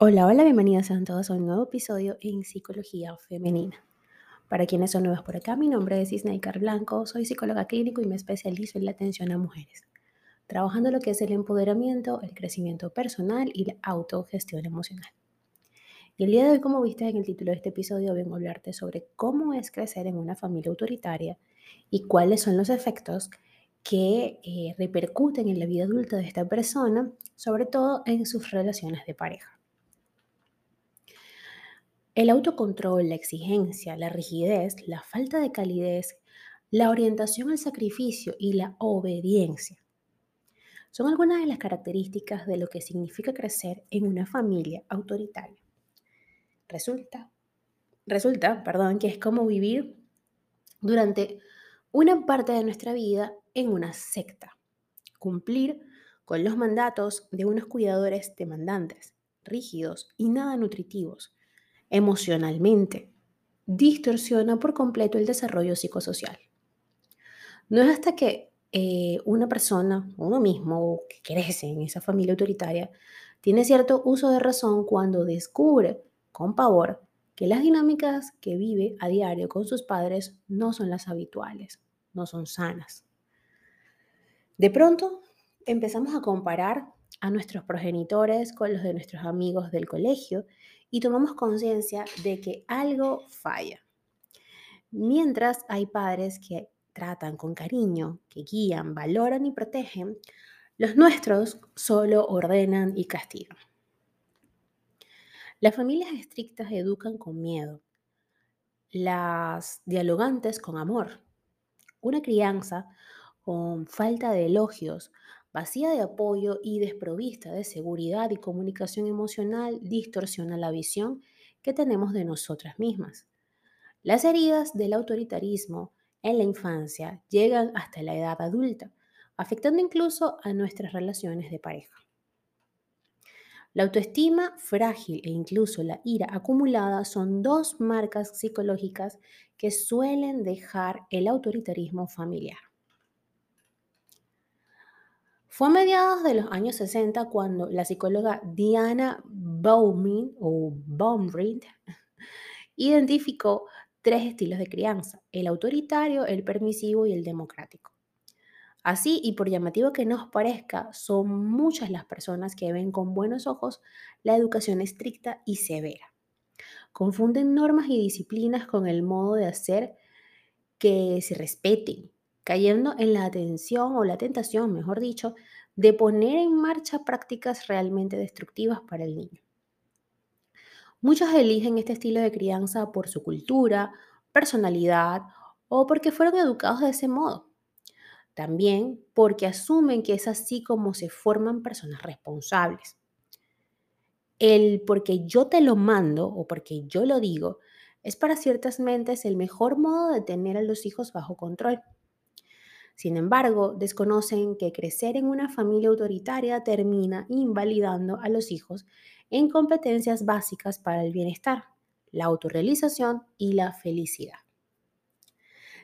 Hola, hola, bienvenidos a todos a un nuevo episodio en Psicología Femenina. Para quienes son nuevos por acá, mi nombre es Isnaikar Blanco, soy psicóloga clínico y me especializo en la atención a mujeres, trabajando lo que es el empoderamiento, el crecimiento personal y la autogestión emocional. Y el día de hoy, como viste en el título de este episodio, vengo a hablarte sobre cómo es crecer en una familia autoritaria y cuáles son los efectos que eh, repercuten en la vida adulta de esta persona, sobre todo en sus relaciones de pareja. El autocontrol, la exigencia, la rigidez, la falta de calidez, la orientación al sacrificio y la obediencia son algunas de las características de lo que significa crecer en una familia autoritaria. Resulta, resulta, perdón, que es como vivir durante una parte de nuestra vida en una secta, cumplir con los mandatos de unos cuidadores demandantes, rígidos y nada nutritivos, emocionalmente, distorsiona por completo el desarrollo psicosocial. No es hasta que eh, una persona, uno mismo, que crece en esa familia autoritaria, tiene cierto uso de razón cuando descubre con pavor que las dinámicas que vive a diario con sus padres no son las habituales, no son sanas. De pronto empezamos a comparar a nuestros progenitores con los de nuestros amigos del colegio y tomamos conciencia de que algo falla. Mientras hay padres que tratan con cariño, que guían, valoran y protegen, los nuestros solo ordenan y castigan. Las familias estrictas educan con miedo, las dialogantes con amor. Una crianza con falta de elogios vacía de apoyo y desprovista de seguridad y comunicación emocional distorsiona la visión que tenemos de nosotras mismas. Las heridas del autoritarismo en la infancia llegan hasta la edad adulta, afectando incluso a nuestras relaciones de pareja. La autoestima frágil e incluso la ira acumulada son dos marcas psicológicas que suelen dejar el autoritarismo familiar. Fue a mediados de los años 60 cuando la psicóloga Diana Baumrind o identificó tres estilos de crianza, el autoritario, el permisivo y el democrático. Así, y por llamativo que nos parezca, son muchas las personas que ven con buenos ojos la educación estricta y severa. Confunden normas y disciplinas con el modo de hacer que se respeten, cayendo en la atención o la tentación, mejor dicho, de poner en marcha prácticas realmente destructivas para el niño. Muchos eligen este estilo de crianza por su cultura, personalidad o porque fueron educados de ese modo. También porque asumen que es así como se forman personas responsables. El porque yo te lo mando o porque yo lo digo es para ciertas mentes el mejor modo de tener a los hijos bajo control. Sin embargo, desconocen que crecer en una familia autoritaria termina invalidando a los hijos en competencias básicas para el bienestar, la autorrealización y la felicidad.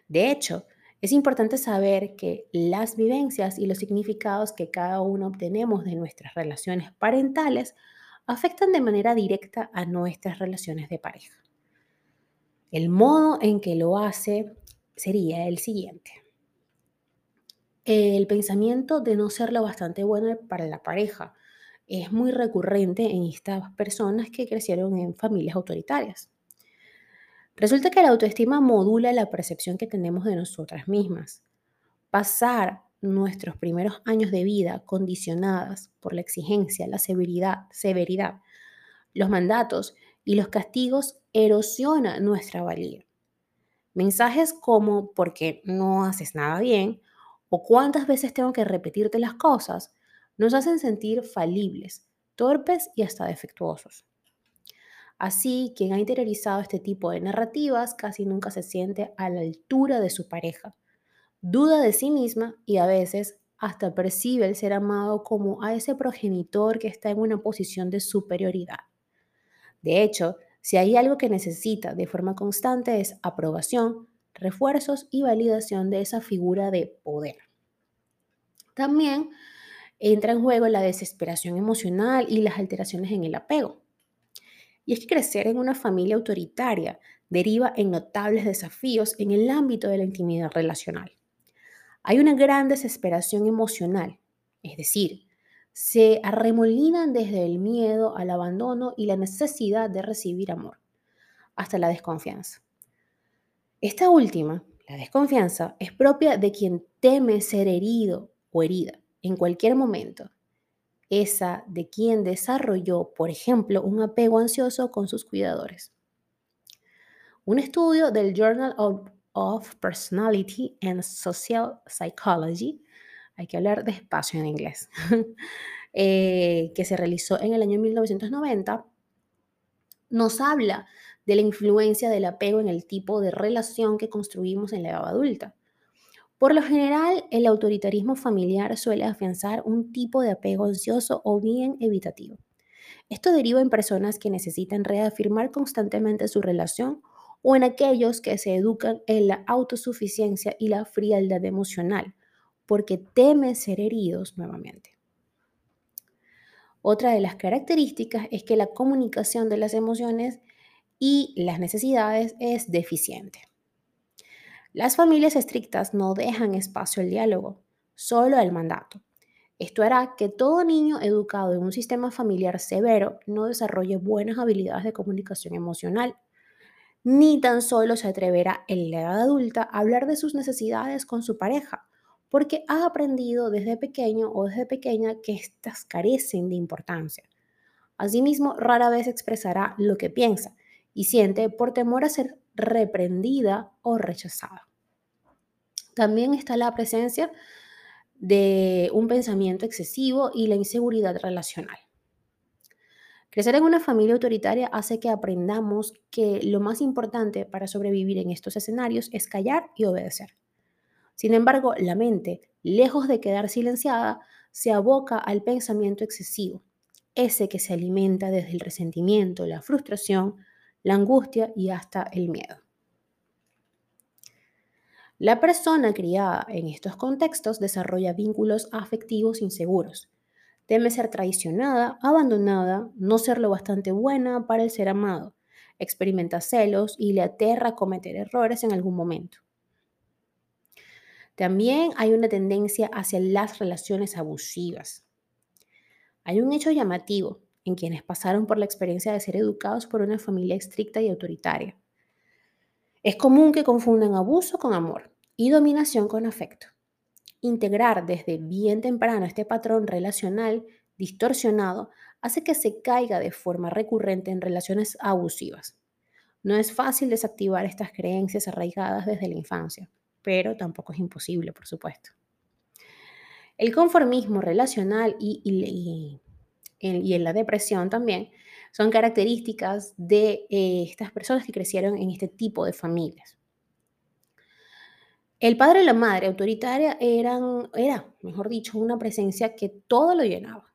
De hecho, es importante saber que las vivencias y los significados que cada uno obtenemos de nuestras relaciones parentales afectan de manera directa a nuestras relaciones de pareja. El modo en que lo hace sería el siguiente el pensamiento de no ser lo bastante bueno para la pareja es muy recurrente en estas personas que crecieron en familias autoritarias. Resulta que la autoestima modula la percepción que tenemos de nosotras mismas. Pasar nuestros primeros años de vida condicionadas por la exigencia, la severidad, los mandatos y los castigos erosiona nuestra valía. Mensajes como porque no haces nada bien o cuántas veces tengo que repetirte las cosas, nos hacen sentir falibles, torpes y hasta defectuosos. Así, quien ha interiorizado este tipo de narrativas casi nunca se siente a la altura de su pareja, duda de sí misma y a veces hasta percibe el ser amado como a ese progenitor que está en una posición de superioridad. De hecho, si hay algo que necesita de forma constante es aprobación, refuerzos y validación de esa figura de poder. También entra en juego la desesperación emocional y las alteraciones en el apego. Y es que crecer en una familia autoritaria deriva en notables desafíos en el ámbito de la intimidad relacional. Hay una gran desesperación emocional, es decir, se arremolinan desde el miedo al abandono y la necesidad de recibir amor, hasta la desconfianza. Esta última, la desconfianza, es propia de quien teme ser herido o herida en cualquier momento. Esa de quien desarrolló, por ejemplo, un apego ansioso con sus cuidadores. Un estudio del Journal of, Personality and Social Psychology, hay que hablar despacio en inglés, eh, que se realizó en el año 1990, nos habla de la influencia del apego en el tipo de relación que construimos en la edad adulta. Por lo general, el autoritarismo familiar suele afianzar un tipo de apego ansioso o bien evitativo. Esto deriva en personas que necesitan reafirmar constantemente su relación o en aquellos que se educan en la autosuficiencia y la frialdad emocional, porque temen ser heridos nuevamente. Otra de las características es que la comunicación de las emociones y las necesidades es deficiente. Las familias estrictas no dejan espacio al diálogo, solo al mandato. Esto hará que todo niño educado en un sistema familiar severo no desarrolle buenas habilidades de comunicación emocional ni tan solo se atreverá en la edad adulta a hablar de sus necesidades con su pareja, porque ha aprendido desde pequeño o desde pequeña que éstas carecen de importancia. Asimismo, rara vez expresará lo que piensa y siente por temor a ser reprendida o rechazada. También está la presencia de un pensamiento excesivo y la inseguridad relacional. Crecer en una familia autoritaria hace que aprendamos que lo más importante para sobrevivir en estos escenarios es callar y obedecer. Sin embargo, la mente, lejos de quedar silenciada, se aboca al pensamiento excesivo, ese que se alimenta desde el resentimiento, la frustración, la angustia y hasta el miedo. La persona criada en estos contextos desarrolla vínculos afectivos inseguros, Teme ser traicionada, abandonada, no ser lo bastante buena para el ser amado. Experimenta celos y le aterra cometer errores en algún momento. También hay una tendencia hacia las relaciones abusivas. Hay un hecho llamativo en quienes pasaron por la experiencia de ser educados por una familia estricta y autoritaria. Es común que confundan abuso con amor y dominación con afecto integrar desde bien temprano este patrón relacional distorsionado hace que se caiga de forma recurrente en relaciones abusivas. No es fácil desactivar estas creencias arraigadas desde la infancia, pero tampoco es imposible, por supuesto. El conformismo relacional y, en la depresión también son características de eh, estas personas que crecieron en este tipo de familias. El padre y la madre autoritaria eran, era, mejor dicho, una presencia que todo lo llenaba.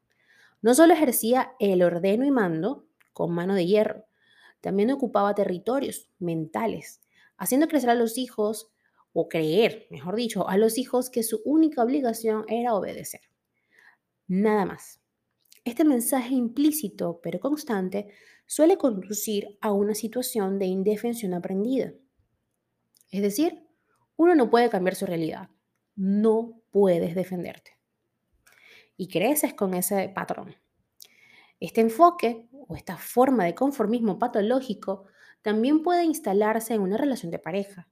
No solo ejercía el ordeno y mando con mano de hierro, también ocupaba territorios mentales, haciendo crecer a los hijos, o creer, mejor dicho, a los hijos que su única obligación era obedecer. Nada más. Este mensaje implícito, pero constante, suele conducir a una situación de indefensión aprendida. Es decir, uno no puede cambiar su realidad. No puedes defenderte. Y creces con ese patrón. Este enfoque o esta forma de conformismo patológico también puede instalarse en una relación de pareja.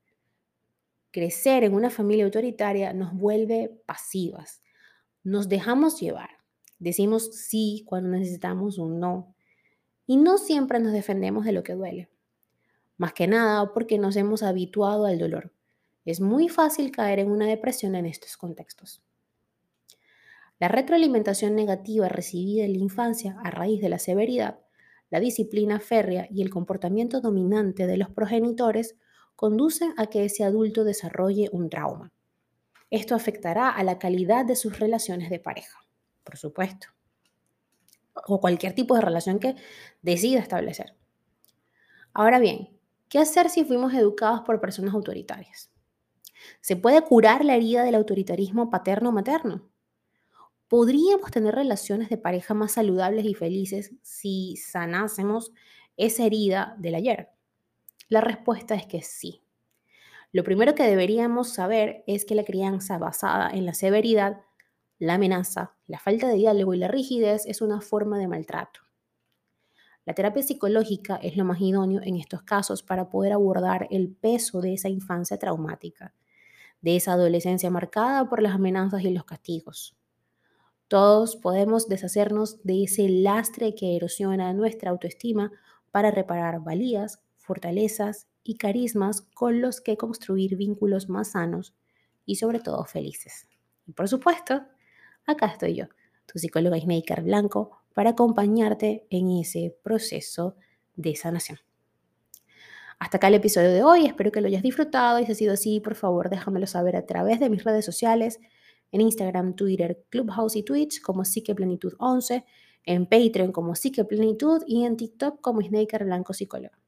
Crecer en una familia autoritaria nos vuelve pasivas. Nos dejamos llevar. Decimos sí cuando necesitamos un no. Y no siempre nos defendemos de lo que duele. Más que nada porque nos hemos habituado al dolor. Es muy fácil caer en una depresión en estos contextos. La retroalimentación negativa recibida en la infancia a raíz de la severidad, la disciplina férrea y el comportamiento dominante de los progenitores conducen a que ese adulto desarrolle un trauma. Esto afectará a la calidad de sus relaciones de pareja, por supuesto, o cualquier tipo de relación que decida establecer. Ahora bien, ¿qué hacer si fuimos educados por personas autoritarias? ¿Se puede curar la herida del autoritarismo paterno-materno? ¿Podríamos tener relaciones de pareja más saludables y felices si sanásemos esa herida del ayer? La respuesta es que sí. Lo primero que deberíamos saber es que la crianza basada en la severidad, la amenaza, la falta de diálogo y la rigidez es una forma de maltrato. La terapia psicológica es lo más idóneo en estos casos para poder abordar el peso de esa infancia traumática, de esa adolescencia marcada por las amenazas y los castigos. Todos podemos deshacernos de ese lastre que erosiona nuestra autoestima para reparar valías, fortalezas y carismas con los que construir vínculos más sanos y sobre todo felices. Y por supuesto, acá estoy yo, tu psicóloga Snaker Blanco, para acompañarte en ese proceso de sanación. Hasta acá el episodio de hoy, espero que lo hayas disfrutado y si ha sido así, por favor déjamelo saber a través de mis redes sociales, en Instagram, Twitter, Clubhouse y Twitch como Psiqueplenitud 11, en Patreon como Psiqueplenitud y en TikTok como Snaker Blanco Psicóloga.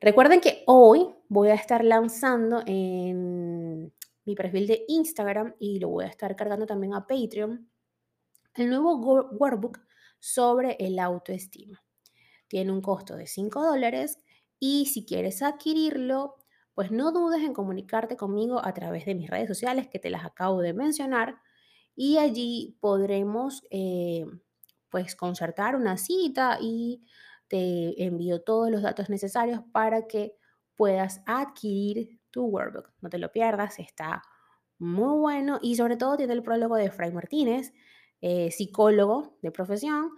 Recuerden que hoy voy a estar lanzando en mi perfil de Instagram y lo voy a estar cargando también a Patreon el nuevo workbook sobre el autoestima. Tiene un costo de 5 dólares y si quieres adquirirlo, pues no dudes en comunicarte conmigo a través de mis redes sociales que te las acabo de mencionar y allí podremos eh, pues concertar una cita y te envío todos los datos necesarios para que puedas adquirir tu workbook. No te lo pierdas, está muy bueno y sobre todo tiene el prólogo de Fray Martínez, eh, psicólogo de profesión,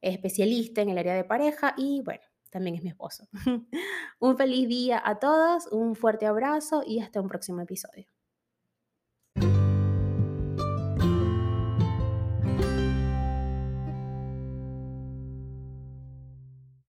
especialista en el área de pareja y bueno, también es mi esposo. un feliz día a todos, un fuerte abrazo y hasta un próximo episodio.